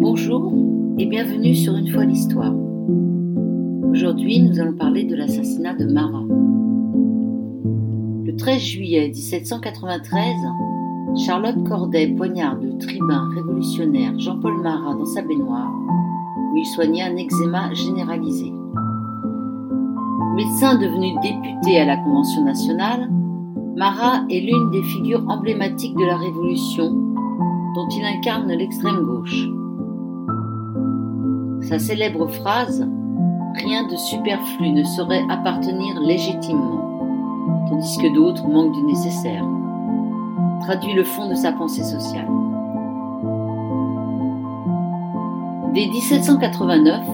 Bonjour et bienvenue sur Une fois l'histoire. Aujourd'hui, nous allons parler de l'assassinat de Marat. Le 13 juillet 1793, Charlotte Corday poignarde le tribun révolutionnaire Jean-Paul Marat dans sa baignoire, où il soignait un eczéma généralisé. Médecin devenu député à la Convention nationale, Marat est l'une des figures emblématiques de la Révolution dont il incarne l'extrême gauche. Sa célèbre phrase Rien de superflu ne saurait appartenir légitimement, tandis que d'autres manquent du nécessaire, traduit le fond de sa pensée sociale. Dès 1789,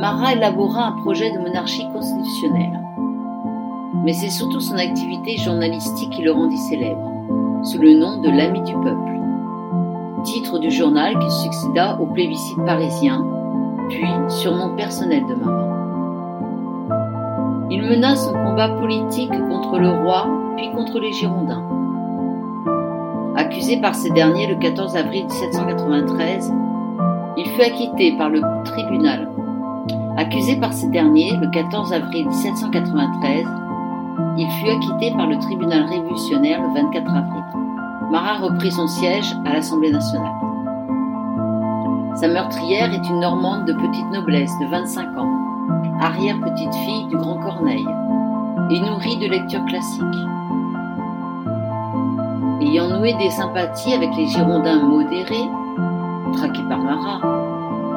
Marat élabora un projet de monarchie constitutionnelle. Mais c'est surtout son activité journalistique qui le rendit célèbre, sous le nom de l'ami du peuple, titre du journal qui succéda au plébiscite parisien puis surnom personnel de Marat. Il mena son combat politique contre le roi, puis contre les Girondins. Accusé par ces derniers le 14 avril 1793, il fut acquitté par le tribunal. Accusé par ces derniers le 14 avril 1793, il fut acquitté par le tribunal révolutionnaire le 24 avril. Marat reprit son siège à l'Assemblée nationale. Sa meurtrière est une Normande de petite noblesse de 25 ans, arrière-petite-fille du grand Corneille, et nourrie de lectures classiques. Ayant noué des sympathies avec les Girondins modérés, traqués par Marat,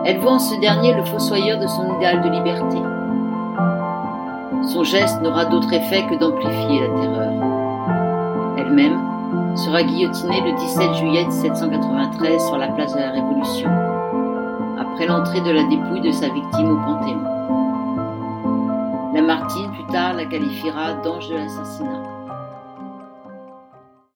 elle voit en ce dernier le fossoyeur de son idéal de liberté. Son geste n'aura d'autre effet que d'amplifier la terreur. Elle-même sera guillotinée le 17 juillet 1793 sur la place de la Révolution l'entrée de la dépouille de sa victime au Panthéon. Lamartine plus tard la qualifiera d'ange de l'assassinat.